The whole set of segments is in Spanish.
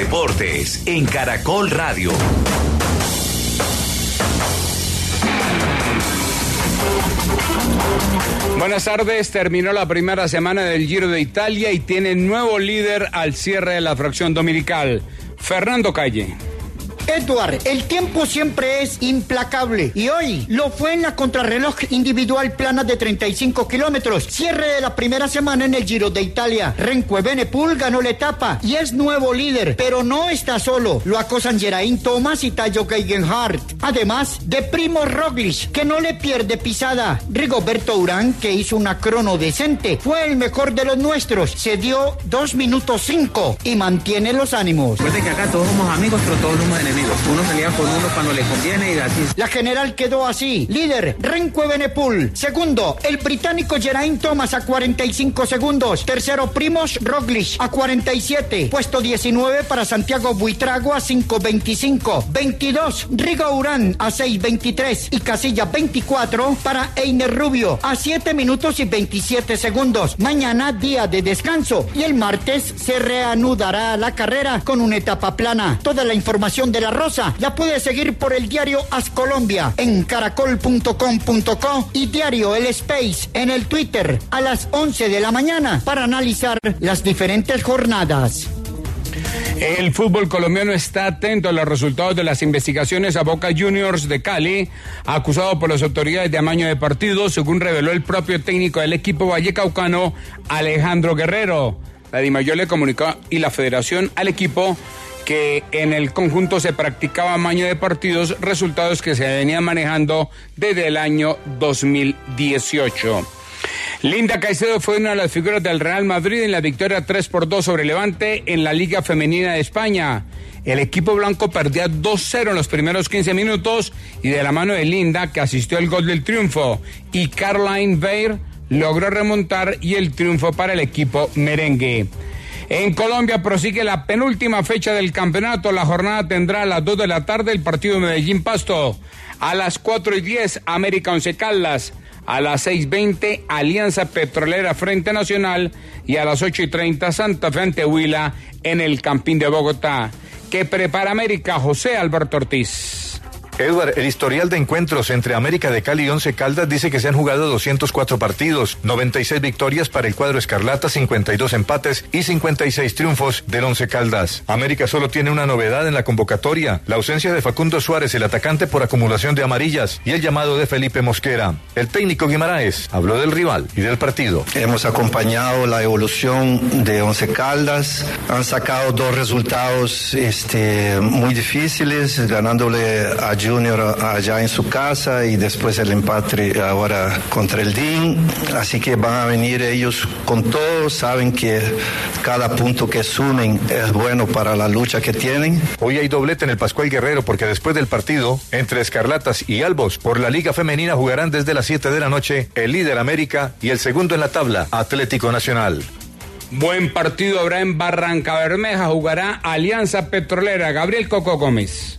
deportes en Caracol Radio. Buenas tardes, terminó la primera semana del Giro de Italia y tiene nuevo líder al cierre de la fracción dominical, Fernando Calle. Edward, el tiempo siempre es implacable y hoy lo fue en la contrarreloj individual plana de 35 kilómetros. Cierre de la primera semana en el Giro de Italia. Renque Benepul ganó la etapa y es nuevo líder, pero no está solo. Lo acosan Geraint Thomas y Tayo Geigenhardt. Además de Primo Roglic, que no le pierde pisada. Rigoberto Urán, que hizo una crono decente, fue el mejor de los nuestros. Se dio 2 minutos 5 y mantiene los ánimos. Recuerden que acá todos somos amigos, pero todos somos. Uno se con uno cuando le conviene y así. La general quedó así. Líder, Benepul. Segundo, el británico Geraint Thomas a 45 segundos. Tercero, Primos Roglic a 47. Puesto 19 para Santiago Buitrago a 5.25. 22, Rigo Urán a 6.23. Y casilla 24 para Einer Rubio a 7 minutos y 27 segundos. Mañana día de descanso y el martes se reanudará la carrera con una etapa plana. Toda la información de la Rosa la puede seguir por el diario As Colombia en caracol.com.co y diario El Space en el Twitter a las 11 de la mañana para analizar las diferentes jornadas. El fútbol colombiano está atento a los resultados de las investigaciones a Boca Juniors de Cali, acusado por las autoridades de amaño de partidos, según reveló el propio técnico del equipo vallecaucano, Alejandro Guerrero. La Dimayor le comunicó y la federación al equipo que en el conjunto se practicaba amaño de partidos, resultados que se venían manejando desde el año 2018. Linda Caicedo fue una de las figuras del Real Madrid en la victoria 3 por 2 sobre Levante en la Liga Femenina de España. El equipo blanco perdía 2-0 en los primeros 15 minutos y de la mano de Linda, que asistió al gol del triunfo, y Caroline Bayer logró remontar y el triunfo para el equipo merengue. En Colombia prosigue la penúltima fecha del campeonato. La jornada tendrá a las 2 de la tarde el partido de Medellín Pasto. A las 4 y 10 América Once Caldas. A las 6.20 Alianza Petrolera Frente Nacional. Y a las 8 y 30 Santa Fe ante Huila en el Campín de Bogotá. Que prepara América José Alberto Ortiz. Edward, el historial de encuentros entre América de Cali y Once Caldas dice que se han jugado 204 partidos, 96 victorias para el cuadro Escarlata, 52 empates y 56 triunfos del Once Caldas. América solo tiene una novedad en la convocatoria, la ausencia de Facundo Suárez, el atacante por acumulación de amarillas, y el llamado de Felipe Mosquera. El técnico Guimaraes habló del rival y del partido. Hemos acompañado la evolución de Once Caldas, han sacado dos resultados este, muy difíciles, ganándole a Junior allá en su casa y después el empate ahora contra el DIN. Así que van a venir ellos con todo, saben que cada punto que sumen es bueno para la lucha que tienen. Hoy hay doblete en el Pascual Guerrero porque después del partido entre Escarlatas y Albos por la Liga Femenina jugarán desde las 7 de la noche el líder América y el segundo en la tabla, Atlético Nacional. Buen partido habrá en Barranca Bermeja, jugará Alianza Petrolera. Gabriel Coco Gómez.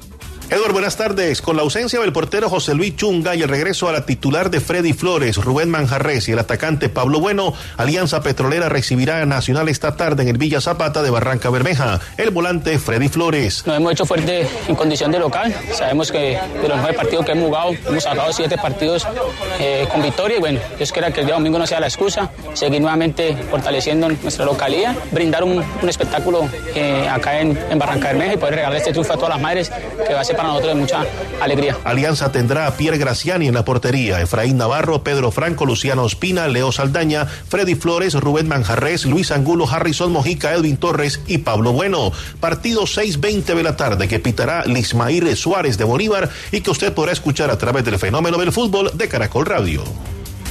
Edward, buenas tardes. Con la ausencia del portero José Luis Chunga y el regreso a la titular de Freddy Flores, Rubén Manjarres y el atacante Pablo Bueno, Alianza Petrolera recibirá a Nacional esta tarde en el Villa Zapata de Barranca Bermeja. El volante Freddy Flores. Nos hemos hecho fuerte en condición de local. Sabemos que de los nueve partidos que hemos jugado, hemos sacado siete partidos eh, con victoria. Y bueno, yo espero que el día domingo no sea la excusa. Seguir nuevamente fortaleciendo nuestra localidad, brindar un, espectáculo eh, acá en, en Barranca Bermeja y poder regalar este triunfo a todas las madres que va a ser para nosotros mucha alegría. Alianza tendrá a Pierre Graciani en la portería, Efraín Navarro, Pedro Franco, Luciano Ospina, Leo Saldaña, Freddy Flores, Rubén Manjarres, Luis Angulo, Harrison Mojica, Edwin Torres y Pablo Bueno. Partido 6.20 de la tarde que pitará Lismair Suárez de Bolívar y que usted podrá escuchar a través del fenómeno del fútbol de Caracol Radio.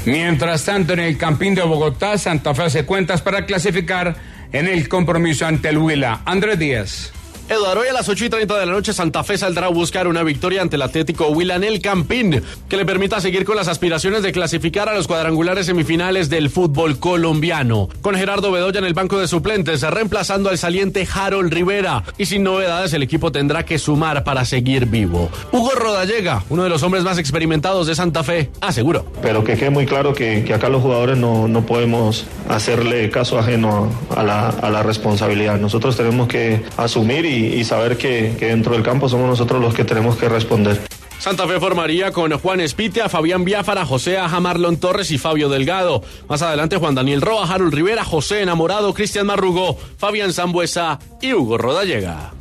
Mientras tanto, en el Campín de Bogotá, Santa Fe hace cuentas para clasificar en el compromiso ante el Huila. Andrés Díaz. Eduardo, hoy a las 8 y 30 de la noche Santa Fe saldrá a buscar una victoria ante el Atlético Huila en el Campín, que le permita seguir con las aspiraciones de clasificar a los cuadrangulares semifinales del fútbol colombiano. Con Gerardo Bedoya en el banco de suplentes, reemplazando al saliente Harold Rivera. Y sin novedades, el equipo tendrá que sumar para seguir vivo. Hugo Rodallega, uno de los hombres más experimentados de Santa Fe, aseguró. Pero que quede muy claro que, acá los jugadores no, no podemos hacerle caso ajeno a la, a la responsabilidad. Nosotros tenemos que asumir y, y saber que, que dentro del campo somos nosotros los que tenemos que responder. Santa Fe formaría con Juan Espitia, Fabián Biafara, José Aja, Marlon Torres y Fabio Delgado. Más adelante Juan Daniel Roa, Harold Rivera, José Enamorado, Cristian Marrugo, Fabián Zambuesa y Hugo Rodallega.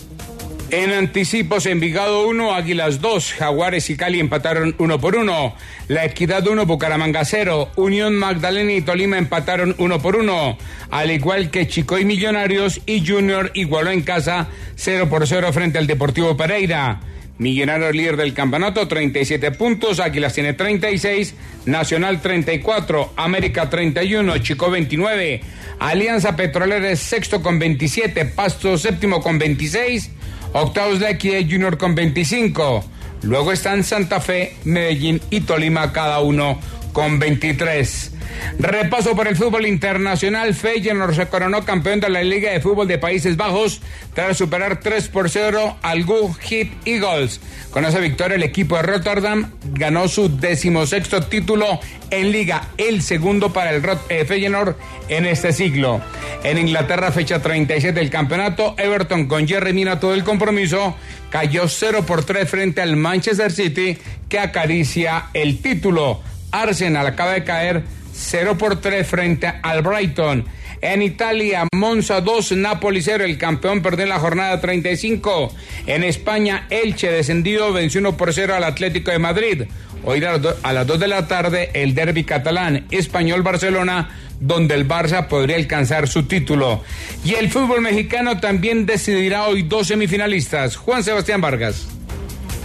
En anticipos, Envigado 1, Águilas 2, Jaguares y Cali empataron 1 por 1. La Equidad 1, Bucaramanga 0. Unión Magdalena y Tolima empataron 1 por 1. Al igual que Chico y Millonarios y Junior igualó en casa 0 por 0 frente al Deportivo Pereira. Millonario líder del campeonato, 37 puntos, Águilas tiene 36, Nacional 34, América 31, Chico 29, Alianza Petrolera es sexto con 27, Pasto séptimo con 26, octavos de Equidad Junior con 25. Luego están Santa Fe, Medellín y Tolima cada uno con 23. Repaso por el fútbol internacional. Feyenoord se coronó campeón de la Liga de Fútbol de Países Bajos tras superar 3 por 0 al Go Hit Eagles. Con esa victoria el equipo de Rotterdam ganó su decimosexto título en liga, el segundo para el eh, Feyenoord en este siglo. En Inglaterra, fecha 37 del campeonato, Everton con Jerry Mina todo el compromiso cayó 0 por 3 frente al Manchester City que acaricia el título. Arsenal acaba de caer 0 por 3 frente al Brighton. En Italia, Monza 2, Napoli 0. El campeón perdió en la jornada 35. En España, Elche descendido venció 1 por 0 al Atlético de Madrid. Hoy a las 2 de la tarde, el derby catalán Español-Barcelona, donde el Barça podría alcanzar su título. Y el fútbol mexicano también decidirá hoy dos semifinalistas. Juan Sebastián Vargas.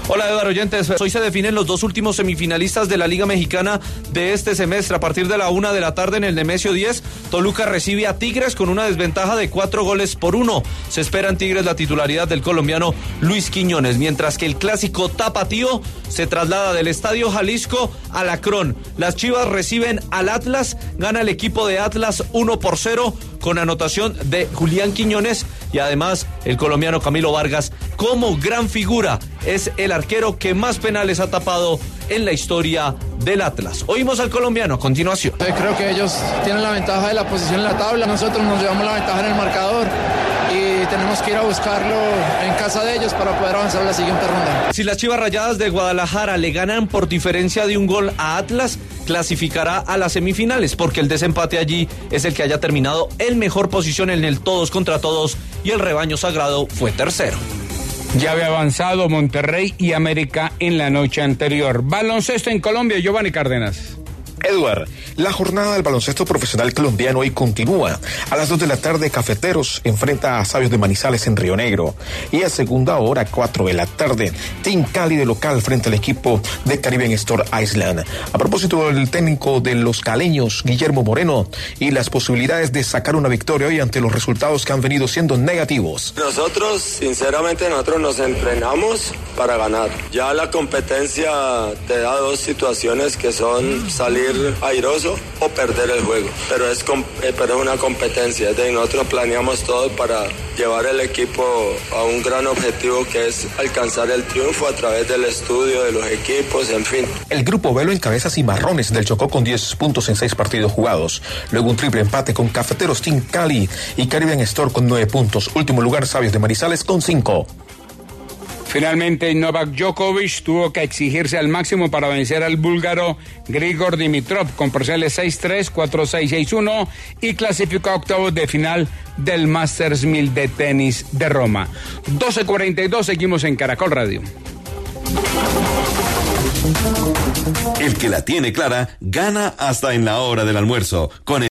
Hola Eduardo Oyentes, hoy se definen los dos últimos semifinalistas de la Liga Mexicana de este semestre. A partir de la una de la tarde en el Nemesio 10, Toluca recibe a Tigres con una desventaja de cuatro goles por uno. Se espera en Tigres la titularidad del colombiano Luis Quiñones, mientras que el clásico tapatío se traslada del Estadio Jalisco a Lacrón. Las Chivas reciben al Atlas, gana el equipo de Atlas 1 por 0 con anotación de Julián Quiñones y además el colombiano Camilo Vargas como gran figura es el arquero que más penales ha tapado en la historia del Atlas. Oímos al colombiano a continuación. Creo que ellos tienen la ventaja de la posición en la tabla, nosotros nos llevamos la ventaja en el marcador y tenemos que ir a buscarlo en casa de ellos para poder avanzar a la siguiente ronda. Si las Chivas Rayadas de Guadalajara le ganan por diferencia de un gol a Atlas, clasificará a las semifinales porque el desempate allí es el que haya terminado en mejor posición en el todos contra todos y el rebaño sagrado fue tercero. Ya había avanzado Monterrey y América en la noche anterior. Baloncesto en Colombia, Giovanni Cárdenas. Edward, la jornada del baloncesto profesional colombiano hoy continúa. A las 2 de la tarde, Cafeteros enfrenta a Sabios de Manizales en Río Negro. Y a segunda hora, 4 de la tarde, Team Cali de local frente al equipo de Caribbean Store Island. A propósito del técnico de los caleños, Guillermo Moreno, y las posibilidades de sacar una victoria hoy ante los resultados que han venido siendo negativos. Nosotros, sinceramente, nosotros nos entrenamos para ganar. Ya la competencia te da dos situaciones que son salir airoso o perder el juego. Pero es, eh, pero es una competencia. De nosotros planeamos todo para llevar el equipo a un gran objetivo que es alcanzar el triunfo a través del estudio de los equipos, en fin. El grupo Velo encabeza Cimarrones del Chocó con 10 puntos en 6 partidos jugados. Luego un triple empate con Cafeteros Team Cali y Caribbean Store con 9 puntos. Último lugar Sabios de Marizales con 5. Finalmente, Novak Djokovic tuvo que exigirse al máximo para vencer al búlgaro Grigor Dimitrov con parciales 6-3, 4-6, 6-1 y clasificó a octavos de final del Masters 1000 de tenis de Roma. 12.42, seguimos en Caracol Radio. El que la tiene clara gana hasta en la hora del almuerzo. Con